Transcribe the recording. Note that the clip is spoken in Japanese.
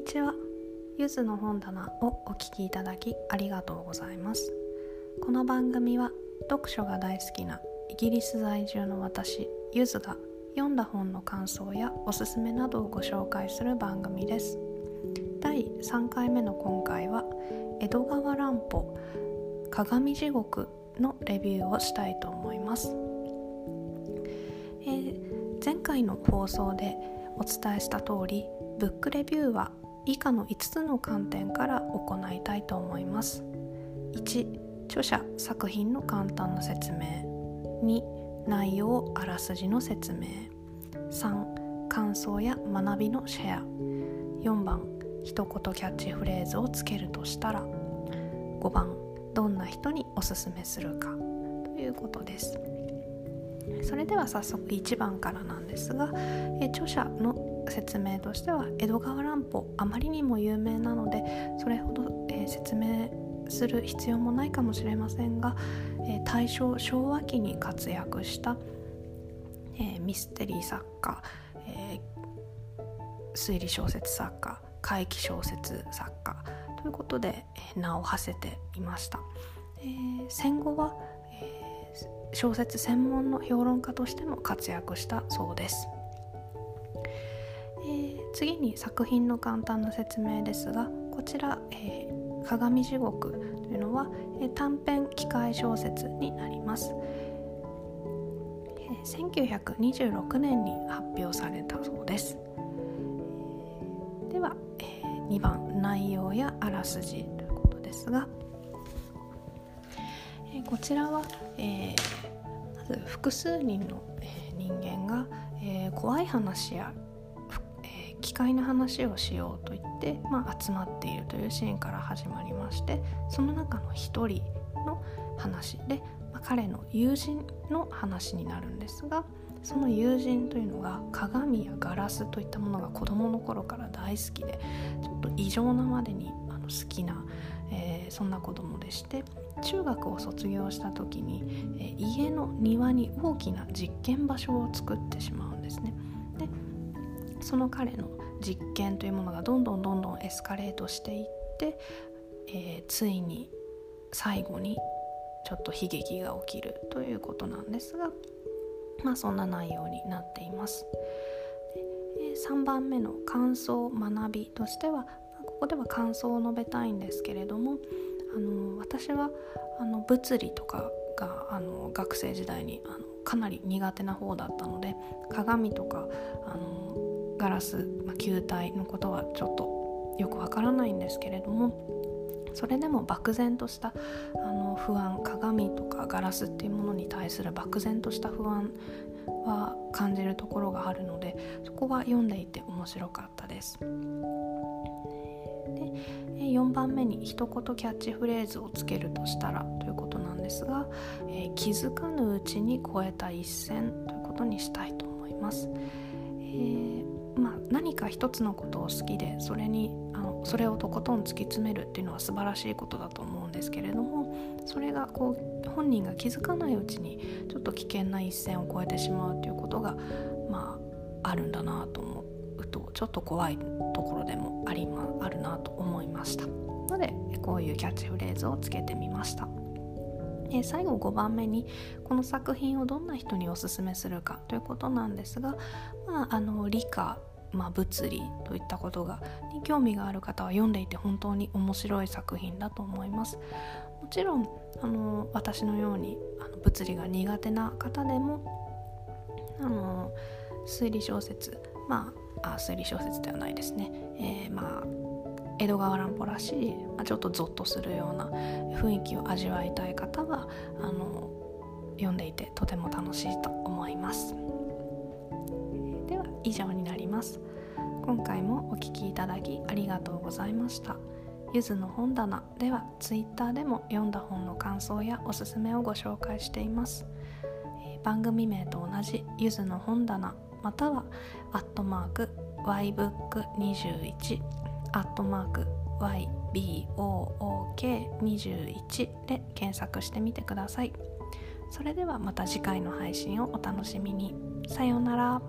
にちは。ゆずの本棚をお聞きいただきありがとうございます。この番組は読書が大好きなイギリス在住の私ゆずが読んだ本の感想やおすすめなどをご紹介する番組です。第3回目の今回は江戸川乱歩鏡地獄のレビューをしたいと思います、えー、前回の放送でお伝えした通りブックレビューは以下の5つの観点から行いたいと思います。1著者作品の簡単な説明。2内容あらすじの説明。3感想や学びのシェア。4番一言キャッチフレーズをつけるとしたら。5番どんな人におすすめするか。ということです。それでは早速1番からなんですがえ著者の説明としては江戸川乱歩あまりにも有名なのでそれほど、えー、説明する必要もないかもしれませんが、えー、大正昭和期に活躍した、えー、ミステリー作家、え推理小説作家怪奇小説作家ということで、え名を馳せていました、え戦後は、小説専門の評論家としても活躍したそうです。次に作品の簡単な説明ですがこちら、えー、鏡地獄というのは、えー、短編機械小説になります、えー、1926年に発表されたそうです、では、えー、2番内容やあらすじということですが、えー、こちらは、えー、まず複数人の、えー、人間が、えー、怖い話や機械の話をしようと言って、まあ、集まっているというシーンから始まりましてその中の一人の話で、まあ、彼の友人の話になるんですがその友人というのが鏡やガラスといったものが子どもの頃から大好きでちょっと異常なまでにあの好きな、えー、そんな子供でして中学を卒業した時に、えー、家の庭に大きな実験場所を作ってしまうんですね。その彼の実験というものがどんどんどんどんエスカレートしていって、えー、ついに最後にちょっと悲劇が起きるということなんですが、まあ、そんな内容になっています。で3番目の感想学びとしてはここでは感想を述べたいんですけれどもあの私はあの物理とかがあの学生時代にあのかなり苦手な方だったので鏡とかあのガラス、まあ、球体のことはちょっとよくわからないんですけれどもそれでも漠然としたあの不安鏡とかガラスっていうものに対する漠然とした不安は感じるところがあるのでそこは読んでいて面白かったです。で4番目に一言キャッチフレーズをつけるとしたらということなんですが、えー、気づかぬうちに超えた一線ということにしたいと思います。えーまあ、何か一つのことを好きでそれにあのそれをとことん突き詰めるっていうのは素晴らしいことだと思うんですけれどもそれがこう本人が気づかないうちにちょっと危険な一線を越えてしまうということが、まあ、あるんだなと思うとちょっと怖いところでもあり、まあるなと思いましたのでこういうキャッチフレーズをつけてみました。え最後5番目にこの作品をどんな人におすすめするかということなんですが、まあ、あの理科、まあ、物理といったことがに興味がある方は読んでいて本当に面白い作品だと思います。もちろんあの私のようにあの物理が苦手な方でもあの推理小説まあ推理小説ではないですね、えー、まあ江戸川乱歩らしい、ま、ちょっとゾッとするような雰囲気を味わいたい方はあの読んでいてとても楽しいと思います。では以上になります。今回もお聴きいただきありがとうございました。ゆずの本棚では Twitter でも読んだ本の感想やおすすめをご紹介しています。番組名と同じゆずの本棚またはアットマーク ybook21 トマーク YBOOK21 で検索してみてください。それではまた次回の配信をお楽しみに。さようなら。